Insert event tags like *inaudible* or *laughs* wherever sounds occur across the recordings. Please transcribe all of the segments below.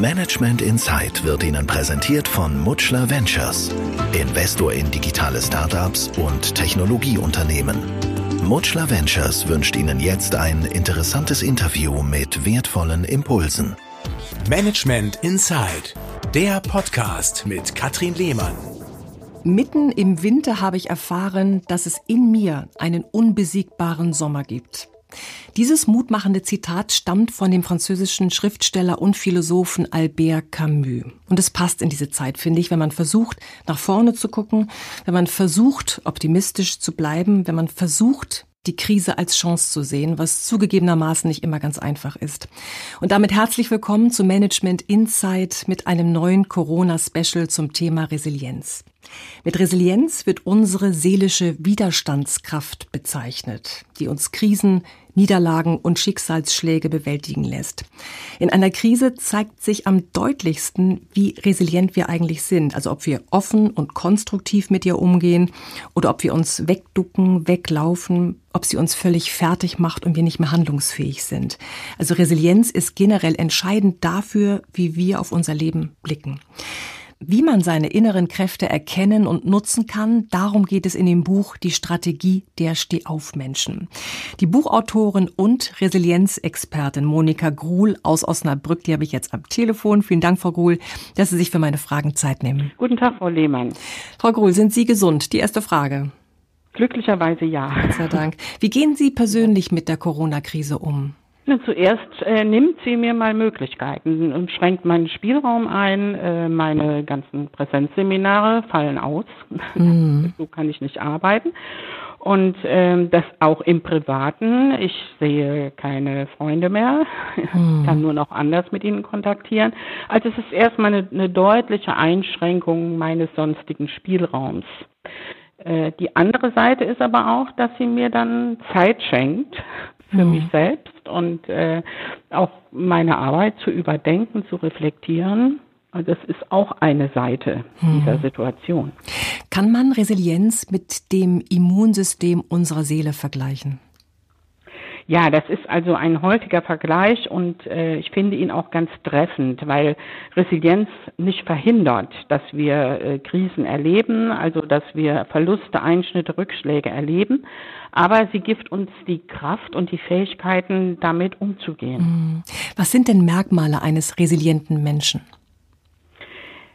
Management Insight wird Ihnen präsentiert von Mutschler Ventures, Investor in digitale Startups und Technologieunternehmen. Mutschler Ventures wünscht Ihnen jetzt ein interessantes Interview mit wertvollen Impulsen. Management Insight, der Podcast mit Katrin Lehmann. Mitten im Winter habe ich erfahren, dass es in mir einen unbesiegbaren Sommer gibt. Dieses mutmachende Zitat stammt von dem französischen Schriftsteller und Philosophen Albert Camus. Und es passt in diese Zeit, finde ich, wenn man versucht, nach vorne zu gucken, wenn man versucht, optimistisch zu bleiben, wenn man versucht, die Krise als Chance zu sehen, was zugegebenermaßen nicht immer ganz einfach ist. Und damit herzlich willkommen zu Management Insight mit einem neuen Corona-Special zum Thema Resilienz. Mit Resilienz wird unsere seelische Widerstandskraft bezeichnet, die uns Krisen, Niederlagen und Schicksalsschläge bewältigen lässt. In einer Krise zeigt sich am deutlichsten, wie resilient wir eigentlich sind, also ob wir offen und konstruktiv mit ihr umgehen oder ob wir uns wegducken, weglaufen, ob sie uns völlig fertig macht und wir nicht mehr handlungsfähig sind. Also Resilienz ist generell entscheidend dafür, wie wir auf unser Leben blicken. Wie man seine inneren Kräfte erkennen und nutzen kann, darum geht es in dem Buch Die Strategie der Stehaufmenschen. Die Buchautorin und Resilienzexpertin Monika Gruhl aus Osnabrück, die habe ich jetzt am Telefon. Vielen Dank, Frau Gruhl, dass Sie sich für meine Fragen Zeit nehmen. Guten Tag, Frau Lehmann. Frau Gruhl, sind Sie gesund? Die erste Frage. Glücklicherweise ja. Gott sei Dank. Wie gehen Sie persönlich mit der Corona-Krise um? Zuerst äh, nimmt sie mir mal Möglichkeiten und schränkt meinen Spielraum ein. Äh, meine ganzen Präsenzseminare fallen aus. Mhm. *laughs* so kann ich nicht arbeiten. Und ähm, das auch im Privaten. Ich sehe keine Freunde mehr, mhm. kann nur noch anders mit ihnen kontaktieren. Also es ist erstmal eine, eine deutliche Einschränkung meines sonstigen Spielraums. Äh, die andere Seite ist aber auch, dass sie mir dann Zeit schenkt für mhm. mich selbst und äh, auch meine Arbeit zu überdenken, zu reflektieren. Also das ist auch eine Seite mhm. dieser Situation. Kann man Resilienz mit dem Immunsystem unserer Seele vergleichen? Ja, das ist also ein häufiger Vergleich und äh, ich finde ihn auch ganz treffend, weil Resilienz nicht verhindert, dass wir äh, Krisen erleben, also dass wir Verluste, Einschnitte, Rückschläge erleben, aber sie gibt uns die Kraft und die Fähigkeiten, damit umzugehen. Hm. Was sind denn Merkmale eines resilienten Menschen?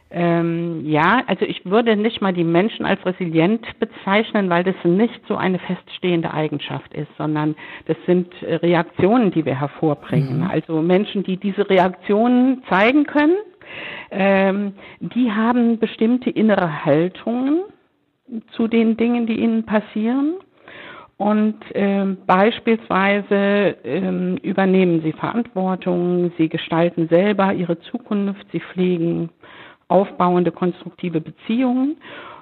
Ähm, ja, also ich würde nicht mal die Menschen als resilient bezeichnen, weil das nicht so eine feststehende Eigenschaft ist, sondern das sind äh, Reaktionen, die wir hervorbringen. Mhm. Also Menschen, die diese Reaktionen zeigen können, ähm, die haben bestimmte innere Haltungen zu den Dingen, die ihnen passieren. Und ähm, beispielsweise ähm, übernehmen sie Verantwortung, sie gestalten selber ihre Zukunft, sie pflegen aufbauende, konstruktive Beziehungen.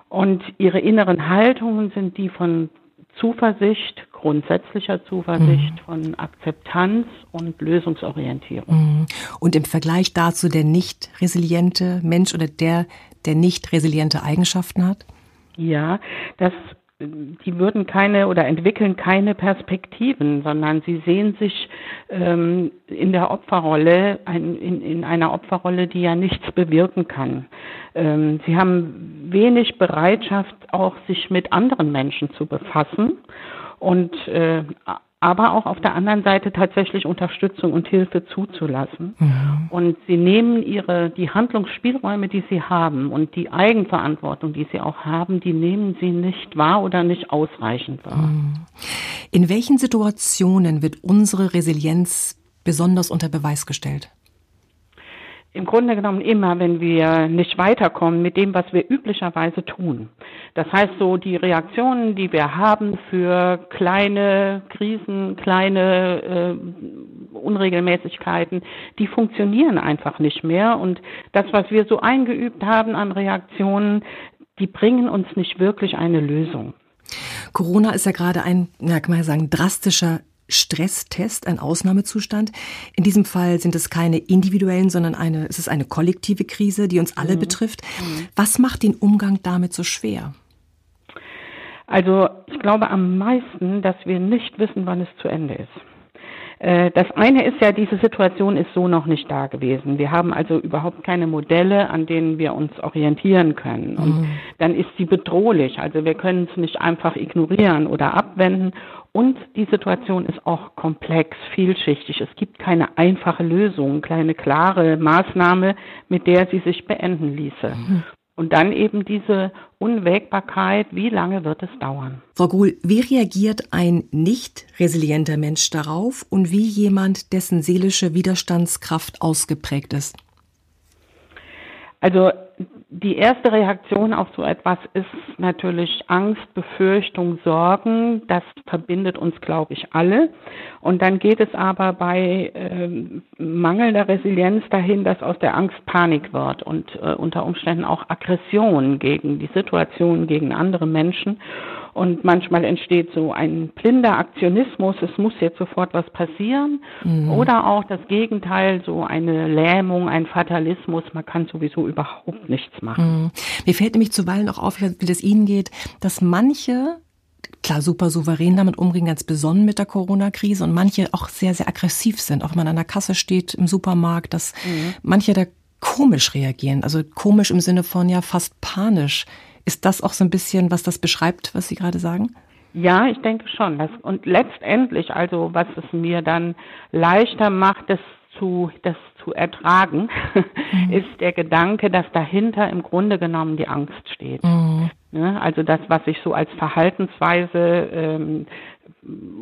Und ihre inneren Haltungen sind die von Zuversicht, grundsätzlicher Zuversicht, mhm. von Akzeptanz und Lösungsorientierung. Mhm. Und im Vergleich dazu der nicht resiliente Mensch oder der, der nicht resiliente Eigenschaften hat? Ja, das die würden keine oder entwickeln keine Perspektiven, sondern sie sehen sich ähm, in der Opferrolle, ein, in, in einer Opferrolle, die ja nichts bewirken kann. Ähm, sie haben wenig Bereitschaft, auch sich mit anderen Menschen zu befassen und äh, aber auch auf der anderen Seite tatsächlich Unterstützung und Hilfe zuzulassen. Mhm. Und sie nehmen ihre, die Handlungsspielräume, die sie haben und die Eigenverantwortung, die sie auch haben, die nehmen sie nicht wahr oder nicht ausreichend wahr. Mhm. In welchen Situationen wird unsere Resilienz besonders unter Beweis gestellt? Im Grunde genommen immer, wenn wir nicht weiterkommen mit dem, was wir üblicherweise tun. Das heißt so, die Reaktionen, die wir haben für kleine Krisen, kleine äh, Unregelmäßigkeiten, die funktionieren einfach nicht mehr. Und das, was wir so eingeübt haben an Reaktionen, die bringen uns nicht wirklich eine Lösung. Corona ist ja gerade ein, ja, kann man ja sagen, drastischer Stresstest, ein Ausnahmezustand. In diesem Fall sind es keine individuellen, sondern eine, es ist eine kollektive Krise, die uns alle mhm. betrifft. Mhm. Was macht den Umgang damit so schwer? Also ich glaube am meisten, dass wir nicht wissen, wann es zu Ende ist. Äh, das eine ist ja, diese Situation ist so noch nicht da gewesen. Wir haben also überhaupt keine Modelle, an denen wir uns orientieren können. Und mhm. dann ist sie bedrohlich. Also wir können es nicht einfach ignorieren oder abwenden. Und die Situation ist auch komplex, vielschichtig. Es gibt keine einfache Lösung, keine klare Maßnahme, mit der sie sich beenden ließe. Mhm. Und dann eben diese Unwägbarkeit, wie lange wird es dauern? Frau Gruhl, wie reagiert ein nicht resilienter Mensch darauf und wie jemand, dessen seelische Widerstandskraft ausgeprägt ist? Also die erste Reaktion auf so etwas ist natürlich Angst, Befürchtung, Sorgen. Das verbindet uns, glaube ich, alle. Und dann geht es aber bei äh, mangelnder Resilienz dahin, dass aus der Angst Panik wird und äh, unter Umständen auch Aggression gegen die Situation, gegen andere Menschen. Und manchmal entsteht so ein blinder Aktionismus, es muss jetzt sofort was passieren. Mhm. Oder auch das Gegenteil, so eine Lähmung, ein Fatalismus, man kann sowieso überhaupt nichts machen. Mhm. Mir fällt nämlich zuweilen auch auf, wie das Ihnen geht, dass manche klar super souverän damit umgehen, ganz besonnen mit der Corona-Krise und manche auch sehr, sehr aggressiv sind. Auch wenn man an der Kasse steht im Supermarkt, dass mhm. manche da komisch reagieren. Also komisch im Sinne von ja fast panisch. Ist das auch so ein bisschen, was das beschreibt, was Sie gerade sagen? Ja, ich denke schon. Und letztendlich, also was es mir dann leichter macht, das zu, das zu ertragen, mhm. *laughs* ist der Gedanke, dass dahinter im Grunde genommen die Angst steht. Mhm. Ja, also das, was ich so als Verhaltensweise ähm,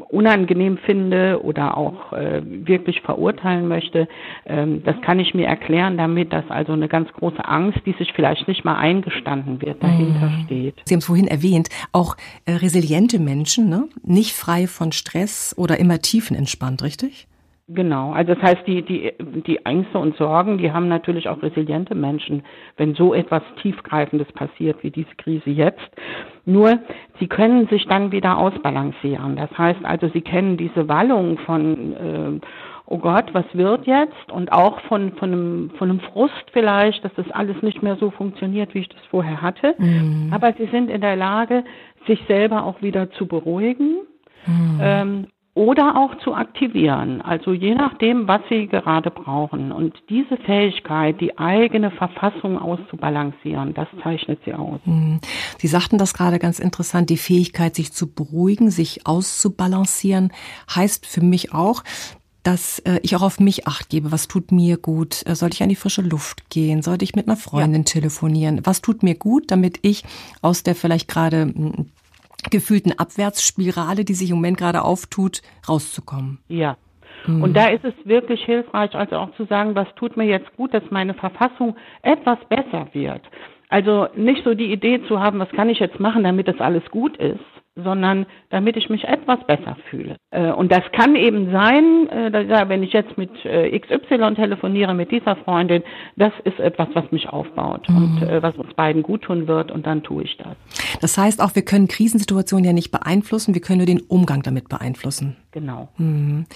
unangenehm finde oder auch äh, wirklich verurteilen möchte, ähm, das kann ich mir erklären damit, dass also eine ganz große Angst, die sich vielleicht nicht mal eingestanden wird, dahinter mhm. steht. Sie haben es vorhin erwähnt, auch äh, resiliente Menschen, ne? nicht frei von Stress oder immer tiefenentspannt, richtig? Genau, also das heißt, die, die, die Ängste und Sorgen, die haben natürlich auch resiliente Menschen, wenn so etwas Tiefgreifendes passiert wie diese Krise jetzt. Nur, sie können sich dann wieder ausbalancieren. Das heißt also, sie kennen diese Wallung von, äh, oh Gott, was wird jetzt? Und auch von, von, einem, von einem Frust vielleicht, dass das alles nicht mehr so funktioniert, wie ich das vorher hatte. Mhm. Aber sie sind in der Lage, sich selber auch wieder zu beruhigen. Mhm. Ähm, oder auch zu aktivieren, also je nachdem, was Sie gerade brauchen. Und diese Fähigkeit, die eigene Verfassung auszubalancieren, das zeichnet Sie aus. Hm. Sie sagten das gerade ganz interessant, die Fähigkeit, sich zu beruhigen, sich auszubalancieren, heißt für mich auch, dass äh, ich auch auf mich acht gebe. Was tut mir gut? Äh, sollte ich an die frische Luft gehen? Sollte ich mit einer Freundin ja. telefonieren? Was tut mir gut, damit ich aus der vielleicht gerade hm, gefühlten Abwärtsspirale, die sich im Moment gerade auftut, rauszukommen. Ja. Mhm. Und da ist es wirklich hilfreich, also auch zu sagen, was tut mir jetzt gut, dass meine Verfassung etwas besser wird. Also nicht so die Idee zu haben, was kann ich jetzt machen, damit das alles gut ist, sondern damit ich mich etwas besser fühle. Äh, und das kann eben sein, äh, wenn ich jetzt mit äh, XY telefoniere, mit dieser Freundin, das ist etwas, was mich aufbaut mhm. und was uns beiden gut tun wird und dann tue ich das. Das heißt auch, wir können Krisensituationen ja nicht beeinflussen, wir können nur den Umgang damit beeinflussen. Genau. Mhm.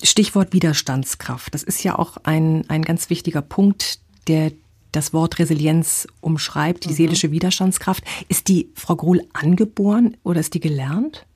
Stichwort Widerstandskraft. Das ist ja auch ein, ein ganz wichtiger Punkt, der das Wort Resilienz umschreibt, die mhm. seelische Widerstandskraft. Ist die Frau Gruhl angeboren oder ist die gelernt?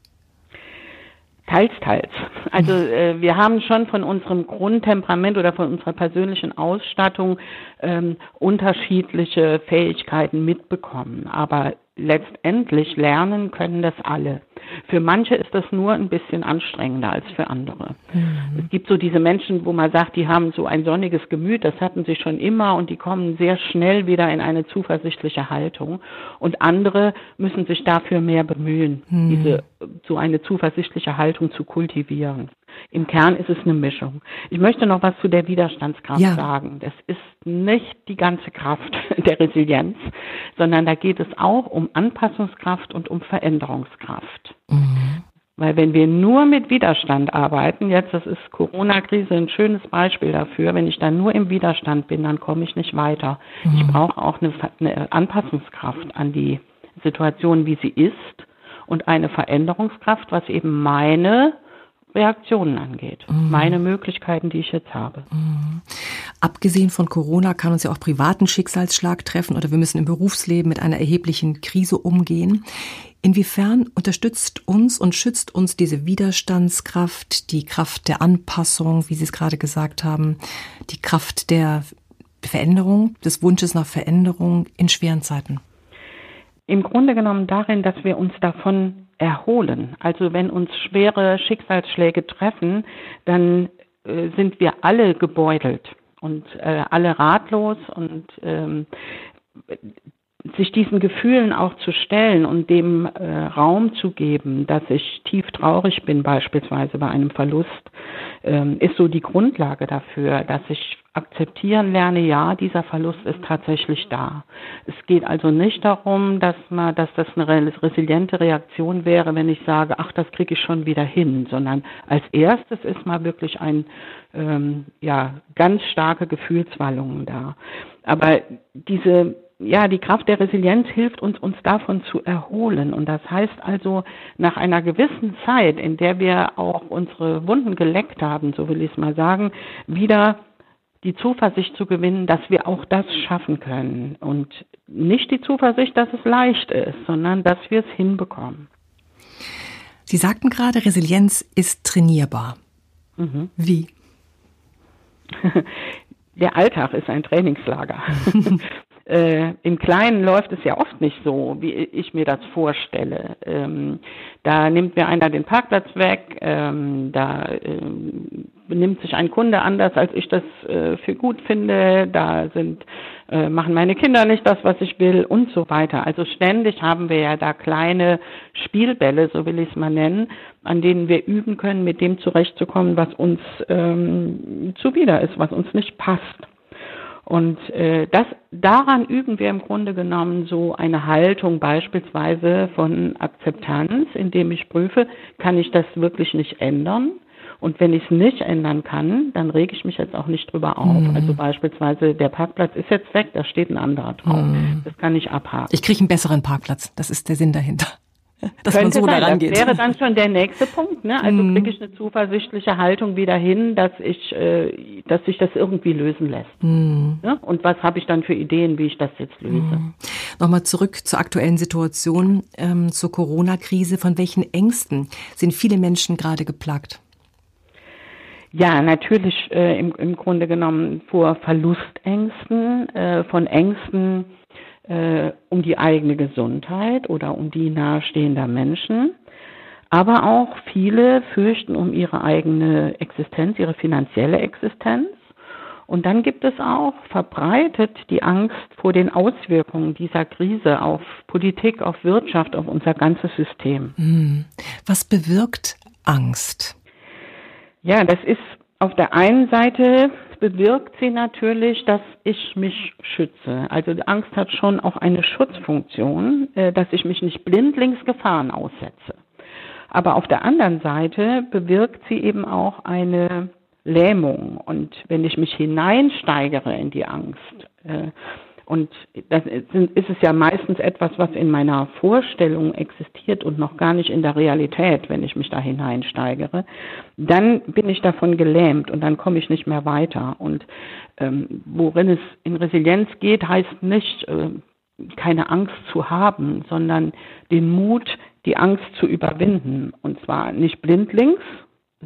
Teils, teils. Also äh, wir haben schon von unserem Grundtemperament oder von unserer persönlichen Ausstattung ähm, unterschiedliche Fähigkeiten mitbekommen. Aber letztendlich lernen können das alle. Für manche ist das nur ein bisschen anstrengender als für andere. Mhm. Es gibt so diese Menschen, wo man sagt, die haben so ein sonniges Gemüt, das hatten sie schon immer und die kommen sehr schnell wieder in eine zuversichtliche Haltung. Und andere müssen sich dafür mehr bemühen, mhm. diese so eine zuversichtliche Haltung zu kultivieren. Im Kern ist es eine Mischung. Ich möchte noch was zu der Widerstandskraft ja. sagen. Das ist nicht die ganze Kraft *laughs* der Resilienz, sondern da geht es auch um Anpassungskraft und um Veränderungskraft. Mhm. Weil wenn wir nur mit Widerstand arbeiten, jetzt das ist Corona-Krise ein schönes Beispiel dafür, wenn ich dann nur im Widerstand bin, dann komme ich nicht weiter. Mhm. Ich brauche auch eine, eine Anpassungskraft an die Situation, wie sie ist und eine Veränderungskraft, was eben meine Reaktionen angeht. Mhm. Meine Möglichkeiten, die ich jetzt habe. Mhm. Abgesehen von Corona kann uns ja auch privaten Schicksalsschlag treffen oder wir müssen im Berufsleben mit einer erheblichen Krise umgehen. Inwiefern unterstützt uns und schützt uns diese Widerstandskraft, die Kraft der Anpassung, wie Sie es gerade gesagt haben, die Kraft der Veränderung, des Wunsches nach Veränderung in schweren Zeiten? Im Grunde genommen darin, dass wir uns davon erholen. Also wenn uns schwere Schicksalsschläge treffen, dann äh, sind wir alle gebeutelt und äh, alle ratlos und ähm, sich diesen Gefühlen auch zu stellen und dem äh, Raum zu geben, dass ich tief traurig bin, beispielsweise bei einem Verlust, ähm, ist so die Grundlage dafür, dass ich akzeptieren lerne, ja, dieser Verlust ist tatsächlich da. Es geht also nicht darum, dass man, dass das eine resiliente Reaktion wäre, wenn ich sage, ach, das kriege ich schon wieder hin, sondern als erstes ist mal wirklich ein, ähm, ja, ganz starke Gefühlswallungen da. Aber diese ja, die Kraft der Resilienz hilft uns, uns davon zu erholen. Und das heißt also, nach einer gewissen Zeit, in der wir auch unsere Wunden geleckt haben, so will ich es mal sagen, wieder die Zuversicht zu gewinnen, dass wir auch das schaffen können. Und nicht die Zuversicht, dass es leicht ist, sondern dass wir es hinbekommen. Sie sagten gerade, Resilienz ist trainierbar. Mhm. Wie? *laughs* Der Alltag ist ein Trainingslager. *laughs* Äh, Im Kleinen läuft es ja oft nicht so, wie ich mir das vorstelle. Ähm, da nimmt mir einer den Parkplatz weg, ähm, da ähm, benimmt sich ein Kunde anders, als ich das äh, für gut finde, da sind äh, machen meine Kinder nicht das, was ich will und so weiter. Also ständig haben wir ja da kleine Spielbälle, so will ich es mal nennen, an denen wir üben können, mit dem zurechtzukommen, was uns ähm, zuwider ist, was uns nicht passt. Und äh, das daran üben wir im Grunde genommen so eine Haltung beispielsweise von Akzeptanz, indem ich prüfe, kann ich das wirklich nicht ändern? Und wenn ich es nicht ändern kann, dann rege ich mich jetzt auch nicht drüber auf. Mhm. Also beispielsweise der Parkplatz ist jetzt weg, da steht ein anderer drauf. Mhm. Das kann ich abhaken. Ich kriege einen besseren Parkplatz. Das ist der Sinn dahinter. *laughs* dass man so sein. daran geht. Das wäre dann schon der nächste Punkt. Ne? Also mm. kriege ich eine zuversichtliche Haltung wieder hin, dass ich, äh, dass sich das irgendwie lösen lässt. Mm. Ne? Und was habe ich dann für Ideen, wie ich das jetzt löse? Mm. Nochmal zurück zur aktuellen Situation, ähm, zur Corona-Krise. Von welchen Ängsten sind viele Menschen gerade geplagt? Ja, natürlich äh, im, im Grunde genommen vor Verlustängsten, äh, von Ängsten, äh, um die eigene Gesundheit oder um die nahestehender Menschen. Aber auch viele fürchten um ihre eigene Existenz, ihre finanzielle Existenz. Und dann gibt es auch verbreitet die Angst vor den Auswirkungen dieser Krise auf Politik, auf Wirtschaft, auf unser ganzes System. Hm. Was bewirkt Angst? Ja, das ist auf der einen Seite bewirkt sie natürlich, dass ich mich schütze. Also die Angst hat schon auch eine Schutzfunktion, äh, dass ich mich nicht blindlings Gefahren aussetze. Aber auf der anderen Seite bewirkt sie eben auch eine Lähmung. Und wenn ich mich hineinsteigere in die Angst, äh, und das ist es ja meistens etwas, was in meiner Vorstellung existiert und noch gar nicht in der Realität, wenn ich mich da hineinsteigere. Dann bin ich davon gelähmt und dann komme ich nicht mehr weiter. Und ähm, worin es in Resilienz geht, heißt nicht, äh, keine Angst zu haben, sondern den Mut, die Angst zu überwinden. Und zwar nicht blindlings,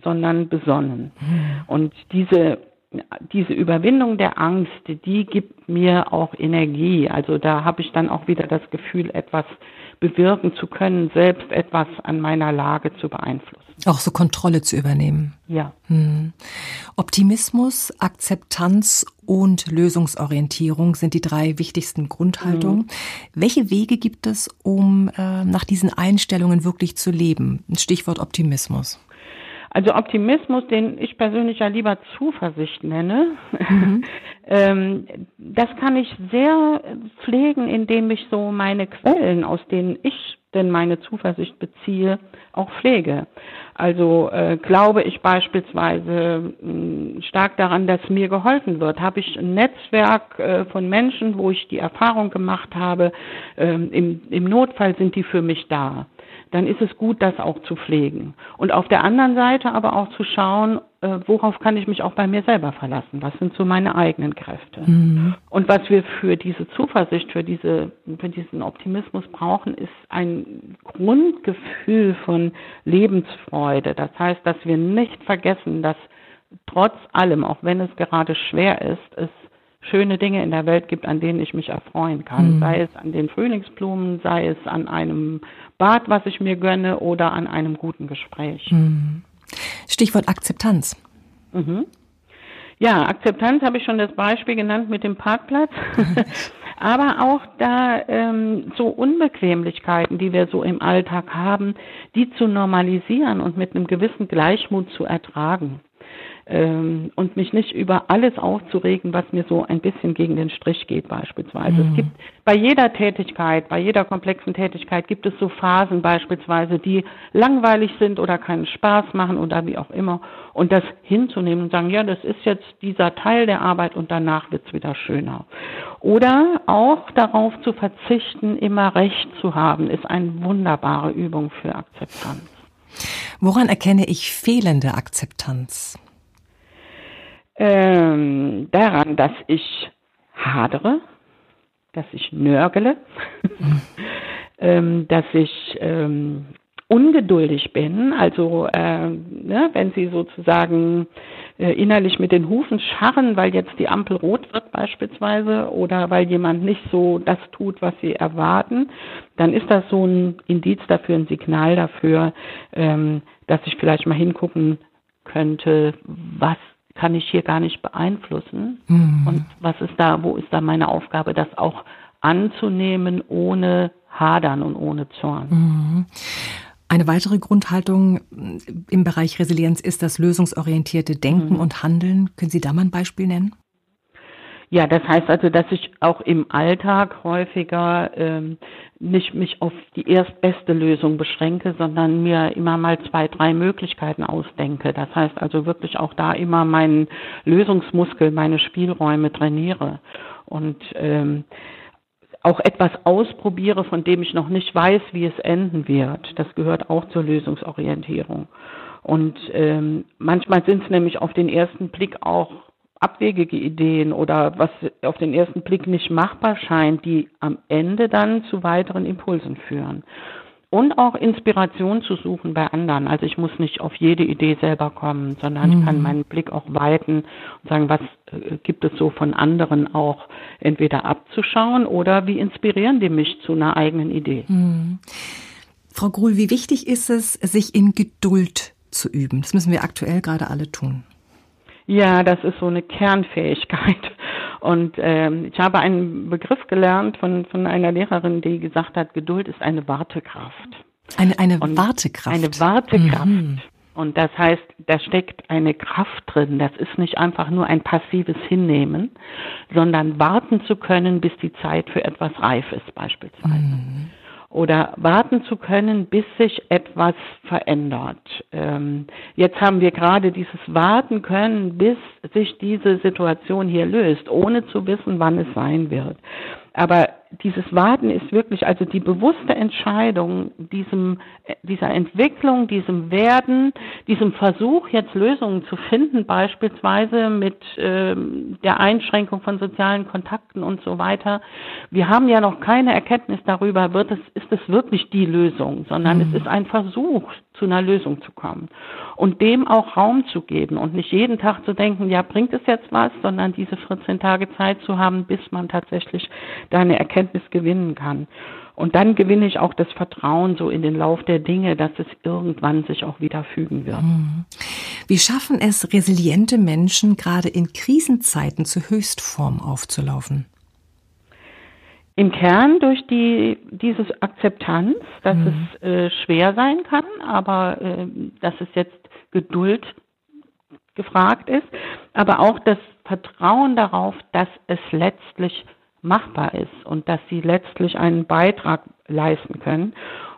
sondern besonnen. Mhm. Und diese diese Überwindung der Angst, die gibt mir auch Energie. Also da habe ich dann auch wieder das Gefühl, etwas bewirken zu können, selbst etwas an meiner Lage zu beeinflussen. Auch so Kontrolle zu übernehmen. Ja. Hm. Optimismus, Akzeptanz und Lösungsorientierung sind die drei wichtigsten Grundhaltungen. Mhm. Welche Wege gibt es, um äh, nach diesen Einstellungen wirklich zu leben? Stichwort Optimismus. Also Optimismus, den ich persönlich ja lieber Zuversicht nenne, mhm. *laughs* ähm, das kann ich sehr pflegen, indem ich so meine Quellen, aus denen ich denn meine Zuversicht beziehe, auch pflege. Also äh, glaube ich beispielsweise mh, hm, stark daran, dass mir geholfen wird. Habe ich ein Netzwerk äh, von Menschen, wo ich die Erfahrung gemacht habe, äh, im, im Notfall sind die für mich da dann ist es gut, das auch zu pflegen. Und auf der anderen Seite aber auch zu schauen, äh, worauf kann ich mich auch bei mir selber verlassen? Was sind so meine eigenen Kräfte? Mhm. Und was wir für diese Zuversicht, für diese, für diesen Optimismus brauchen, ist ein Grundgefühl von Lebensfreude. Das heißt, dass wir nicht vergessen, dass trotz allem, auch wenn es gerade schwer ist, es schöne Dinge in der Welt gibt, an denen ich mich erfreuen kann. Mhm. Sei es an den Frühlingsblumen, sei es an einem Bad, was ich mir gönne oder an einem guten Gespräch. Mhm. Stichwort Akzeptanz. Mhm. Ja, Akzeptanz habe ich schon das Beispiel genannt mit dem Parkplatz. *laughs* Aber auch da ähm, so Unbequemlichkeiten, die wir so im Alltag haben, die zu normalisieren und mit einem gewissen Gleichmut zu ertragen ähm, und mich nicht über alles aufzuregen, was mir so ein bisschen gegen den Strich geht beispielsweise. Mhm. Es gibt bei jeder Tätigkeit, bei jeder komplexen Tätigkeit gibt es so Phasen beispielsweise, die langweilig sind oder keinen Spaß machen oder wie auch immer und das hinzunehmen und sagen, ja, das ist jetzt dieser Teil der Arbeit und danach wird's wieder schöner. Oder auch darauf zu verzichten, immer Recht zu haben, ist eine wunderbare Übung für Akzeptanz. Woran erkenne ich fehlende Akzeptanz? Ähm, daran, dass ich hadere, dass ich nörgele, *laughs* ähm, dass ich ähm, ungeduldig bin, also äh, ne, wenn Sie sozusagen äh, innerlich mit den Hufen scharren, weil jetzt die Ampel rot wird beispielsweise oder weil jemand nicht so das tut, was Sie erwarten, dann ist das so ein Indiz dafür, ein Signal dafür, ähm, dass ich vielleicht mal hingucken könnte, was kann ich hier gar nicht beeinflussen. Mhm. Und was ist da, wo ist da meine Aufgabe, das auch anzunehmen, ohne Hadern und ohne Zorn. Mhm. Eine weitere Grundhaltung im Bereich Resilienz ist das lösungsorientierte Denken mhm. und Handeln. Können Sie da mal ein Beispiel nennen? Ja, das heißt also, dass ich auch im Alltag häufiger ähm, nicht mich auf die erstbeste Lösung beschränke, sondern mir immer mal zwei, drei Möglichkeiten ausdenke. Das heißt also wirklich auch da immer meinen Lösungsmuskel, meine Spielräume trainiere und ähm, auch etwas ausprobiere, von dem ich noch nicht weiß, wie es enden wird. Das gehört auch zur Lösungsorientierung. Und ähm, manchmal sind es nämlich auf den ersten Blick auch abwegige Ideen oder was auf den ersten Blick nicht machbar scheint, die am Ende dann zu weiteren Impulsen führen. Und auch Inspiration zu suchen bei anderen. Also ich muss nicht auf jede Idee selber kommen, sondern mhm. ich kann mhm. meinen Blick auch weiten und sagen, was äh, gibt es so von anderen auch entweder abzuschauen oder wie inspirieren die mich zu einer eigenen Idee. Mhm. Frau Gruhl, wie wichtig ist es, sich in Geduld zu üben? Das müssen wir aktuell gerade alle tun. Ja, das ist so eine Kernfähigkeit. *laughs* Und ähm, ich habe einen Begriff gelernt von, von einer Lehrerin, die gesagt hat, Geduld ist eine Wartekraft. Eine, eine Und Wartekraft. Eine Wartekraft. Mhm. Und das heißt, da steckt eine Kraft drin. Das ist nicht einfach nur ein passives Hinnehmen, sondern warten zu können, bis die Zeit für etwas reif ist, beispielsweise. Mhm oder warten zu können, bis sich etwas verändert. Ähm, jetzt haben wir gerade dieses Warten können, bis sich diese Situation hier löst, ohne zu wissen, wann es sein wird. Aber dieses Warten ist wirklich also die bewusste Entscheidung, diesem, dieser Entwicklung, diesem Werden, diesem Versuch, jetzt Lösungen zu finden, beispielsweise mit ähm, der Einschränkung von sozialen Kontakten und so weiter. Wir haben ja noch keine Erkenntnis darüber, wird es, ist es wirklich die Lösung, sondern mhm. es ist ein Versuch, zu einer Lösung zu kommen. Und dem auch Raum zu geben und nicht jeden Tag zu denken, ja, bringt es jetzt was, sondern diese 14 Tage Zeit zu haben, bis man tatsächlich da eine Erkenntnis gewinnen kann. Und dann gewinne ich auch das Vertrauen so in den Lauf der Dinge, dass es irgendwann sich auch wieder fügen wird. Mhm. Wie schaffen es resiliente Menschen, gerade in Krisenzeiten zur Höchstform aufzulaufen? Im Kern durch die dieses Akzeptanz, dass mhm. es äh, schwer sein kann, aber äh, dass es jetzt Geduld gefragt ist, aber auch das Vertrauen darauf, dass es letztlich machbar ist und dass sie letztlich einen Beitrag leisten können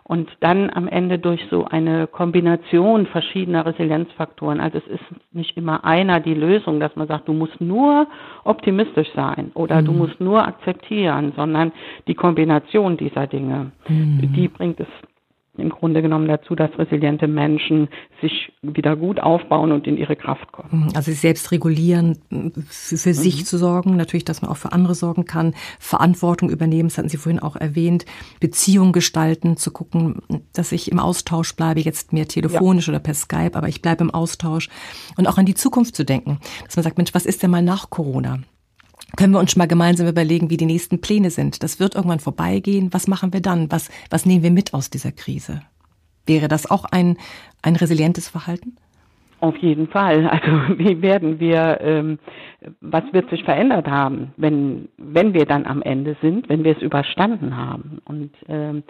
und dann am Ende durch so eine Kombination verschiedener Resilienzfaktoren, also es ist nicht immer einer die Lösung, dass man sagt, du musst nur optimistisch sein oder mhm. du musst nur akzeptieren, sondern die Kombination dieser Dinge, mhm. die bringt es im Grunde genommen dazu, dass resiliente Menschen sich wieder gut aufbauen und in ihre Kraft kommen. Mhm, also sich selbst regulieren, für, für mhm. sich zu sorgen, natürlich, dass man auch für andere sorgen kann, Verantwortung übernehmen, das hatten Sie vorhin auch erwähnt, Beziehungen gestalten, zu gucken, dass ich im Austausch bleibe, jetzt mehr telefonisch ja. oder per Skype, aber ich bleibe im Austausch und auch an die Zukunft zu denken, dass man sagt, Mensch, was ist denn mal nach Corona? Können wir uns schon mal gemeinsam überlegen, wie die nächsten Pläne sind. Das wird irgendwann vorbeigehen. Was machen wir dann? Was, was nehmen wir mit aus dieser Krise? Wäre das auch ein, ein resilientes Verhalten? Auf jeden Fall. Also *laughs* wie werden wir, ähm, was wird sich verändert haben, wenn, wenn wir dann am Ende sind, wenn wir es überstanden haben? Und ähm,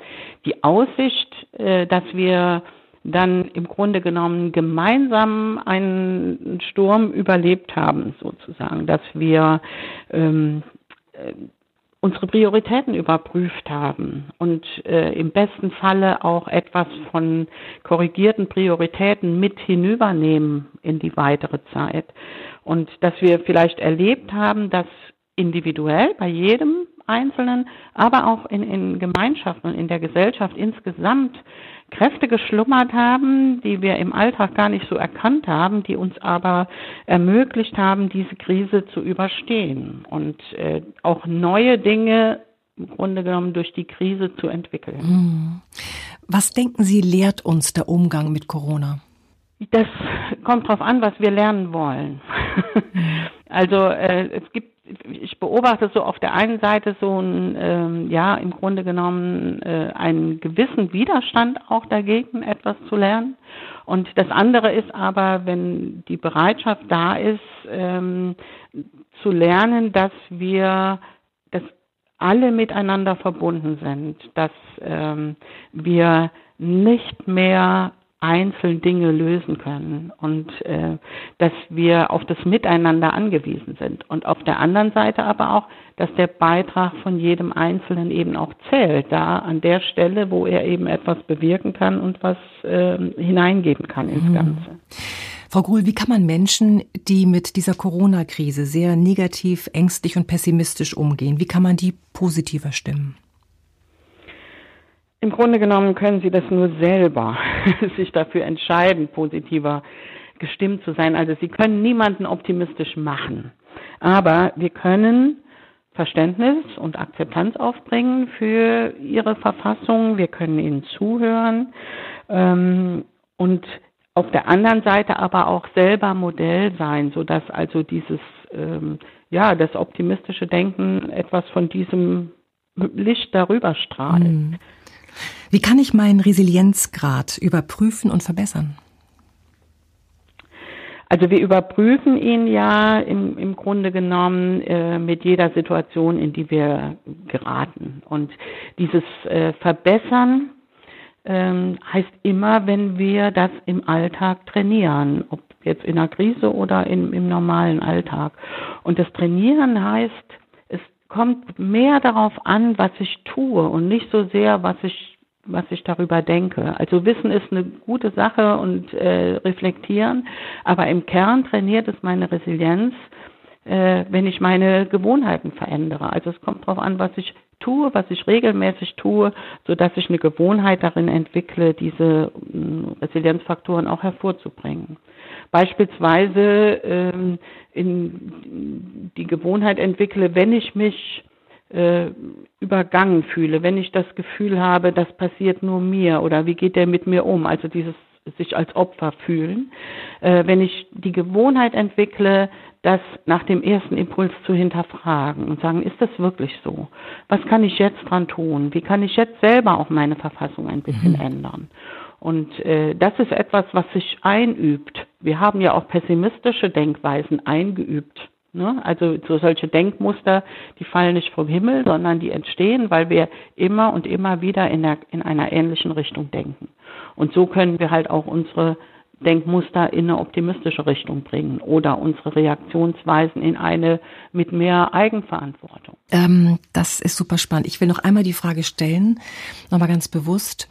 die Aussicht, äh, dass wir dann im Grunde genommen gemeinsam einen Sturm überlebt haben, sozusagen, dass wir ähm, äh, unsere Prioritäten überprüft haben und äh, im besten Falle auch etwas von korrigierten Prioritäten mit hinübernehmen in die weitere Zeit. Und dass wir vielleicht erlebt haben, dass individuell bei jedem Einzelnen, aber auch in, in Gemeinschaften und in der Gesellschaft insgesamt Kräfte geschlummert haben, die wir im Alltag gar nicht so erkannt haben, die uns aber ermöglicht haben, diese Krise zu überstehen und äh, auch neue Dinge im Grunde genommen durch die Krise zu entwickeln. Hm. Was denken Sie, lehrt uns der Umgang mit Corona? Das kommt darauf an, was wir lernen wollen. Also äh, es gibt ich beobachte so auf der einen Seite so ein, ähm, ja, im Grunde genommen äh, einen gewissen Widerstand auch dagegen, etwas zu lernen. Und das andere ist aber, wenn die Bereitschaft da ist, ähm, zu lernen, dass wir, dass alle miteinander verbunden sind, dass ähm, wir nicht mehr einzeln Dinge lösen können und äh, dass wir auf das Miteinander angewiesen sind. Und auf der anderen Seite aber auch, dass der Beitrag von jedem Einzelnen eben auch zählt, da an der Stelle, wo er eben etwas bewirken kann und was äh, hineingeben kann ins mhm. Ganze. Frau Gruhl, wie kann man Menschen, die mit dieser Corona-Krise sehr negativ, ängstlich und pessimistisch umgehen, wie kann man die positiver stimmen? Im Grunde genommen können Sie das nur selber *laughs* sich dafür entscheiden, positiver gestimmt zu sein. Also Sie können niemanden optimistisch machen. Aber wir können Verständnis und Akzeptanz aufbringen für Ihre Verfassung. Wir können Ihnen zuhören. Ähm, und auf der anderen Seite aber auch selber Modell sein, sodass also dieses, ähm, ja, das optimistische Denken etwas von diesem Licht darüber strahlt. Mhm. Wie kann ich meinen Resilienzgrad überprüfen und verbessern? Also wir überprüfen ihn ja im, im Grunde genommen äh, mit jeder Situation, in die wir geraten. Und dieses äh, Verbessern ähm, heißt immer, wenn wir das im Alltag trainieren, ob jetzt in einer Krise oder in, im normalen Alltag. Und das Trainieren heißt, kommt mehr darauf an, was ich tue und nicht so sehr, was ich was ich darüber denke. Also Wissen ist eine gute Sache und äh, reflektieren, aber im Kern trainiert es meine Resilienz, äh, wenn ich meine Gewohnheiten verändere. Also es kommt darauf an, was ich tue, was ich regelmäßig tue, so dass ich eine Gewohnheit darin entwickle, diese äh, Resilienzfaktoren auch hervorzubringen. Beispielsweise ähm, in die Gewohnheit entwickle, wenn ich mich äh, übergangen fühle, wenn ich das Gefühl habe, das passiert nur mir oder wie geht der mit mir um, also dieses sich als Opfer fühlen, äh, wenn ich die Gewohnheit entwickle, das nach dem ersten Impuls zu hinterfragen und sagen, ist das wirklich so? Was kann ich jetzt dran tun? Wie kann ich jetzt selber auch meine Verfassung ein bisschen mhm. ändern? Und äh, das ist etwas, was sich einübt. Wir haben ja auch pessimistische Denkweisen eingeübt Ne? Also so solche Denkmuster, die fallen nicht vom Himmel, sondern die entstehen, weil wir immer und immer wieder in, der, in einer ähnlichen Richtung denken. Und so können wir halt auch unsere Denkmuster in eine optimistische Richtung bringen oder unsere Reaktionsweisen in eine mit mehr Eigenverantwortung. Ähm, das ist super spannend. Ich will noch einmal die Frage stellen, nochmal ganz bewusst.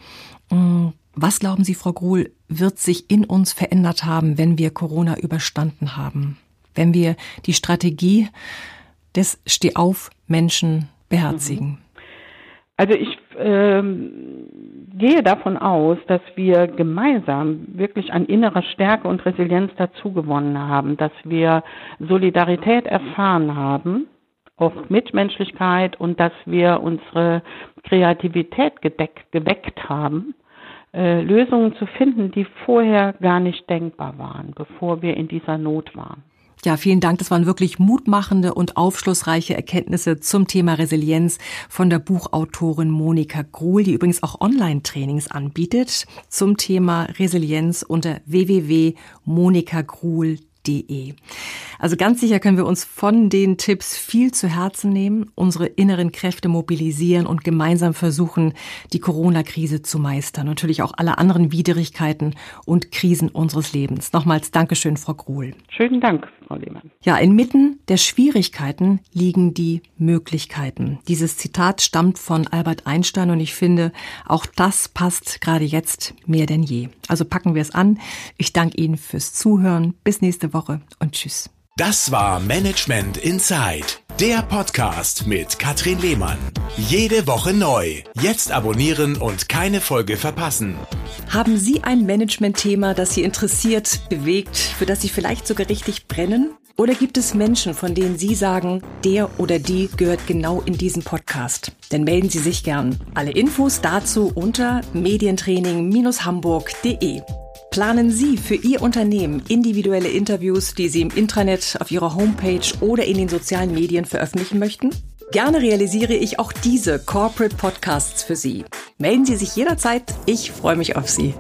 Hm, was glauben Sie, Frau Gruhl, wird sich in uns verändert haben, wenn wir Corona überstanden haben? wenn wir die Strategie des Stehauf-Menschen beherzigen? Also ich ähm, gehe davon aus, dass wir gemeinsam wirklich an innerer Stärke und Resilienz dazugewonnen haben, dass wir Solidarität erfahren haben, auch Mitmenschlichkeit und dass wir unsere Kreativität gedeckt, geweckt haben, äh, Lösungen zu finden, die vorher gar nicht denkbar waren, bevor wir in dieser Not waren. Ja, vielen Dank. Das waren wirklich mutmachende und aufschlussreiche Erkenntnisse zum Thema Resilienz von der Buchautorin Monika Gruhl, die übrigens auch Online-Trainings anbietet zum Thema Resilienz unter www.monikagruhl.de www.ecom.de. Also ganz sicher können wir uns von den Tipps viel zu Herzen nehmen, unsere inneren Kräfte mobilisieren und gemeinsam versuchen, die Corona-Krise zu meistern. Natürlich auch alle anderen Widrigkeiten und Krisen unseres Lebens. Nochmals Dankeschön, Frau Gruhl. Schönen Dank, Frau Lehmann. Ja, inmitten der Schwierigkeiten liegen die Möglichkeiten. Dieses Zitat stammt von Albert Einstein und ich finde, auch das passt gerade jetzt mehr denn je. Also packen wir es an. Ich danke Ihnen fürs Zuhören. Bis nächste Woche und tschüss. Das war Management Inside, der Podcast mit Katrin Lehmann. Jede Woche neu. Jetzt abonnieren und keine Folge verpassen. Haben Sie ein Management-Thema, das Sie interessiert, bewegt, für das Sie vielleicht sogar richtig brennen? Oder gibt es Menschen, von denen Sie sagen, der oder die gehört genau in diesen Podcast? Dann melden Sie sich gern. Alle Infos dazu unter medientraining-hamburg.de. Planen Sie für Ihr Unternehmen individuelle Interviews, die Sie im Intranet, auf Ihrer Homepage oder in den sozialen Medien veröffentlichen möchten? Gerne realisiere ich auch diese Corporate Podcasts für Sie. Melden Sie sich jederzeit. Ich freue mich auf Sie.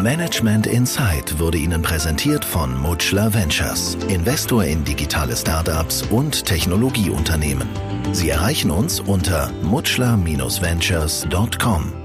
Management Insight wurde Ihnen präsentiert von Mutschler Ventures, Investor in digitale Startups und Technologieunternehmen. Sie erreichen uns unter mutschler-ventures.com.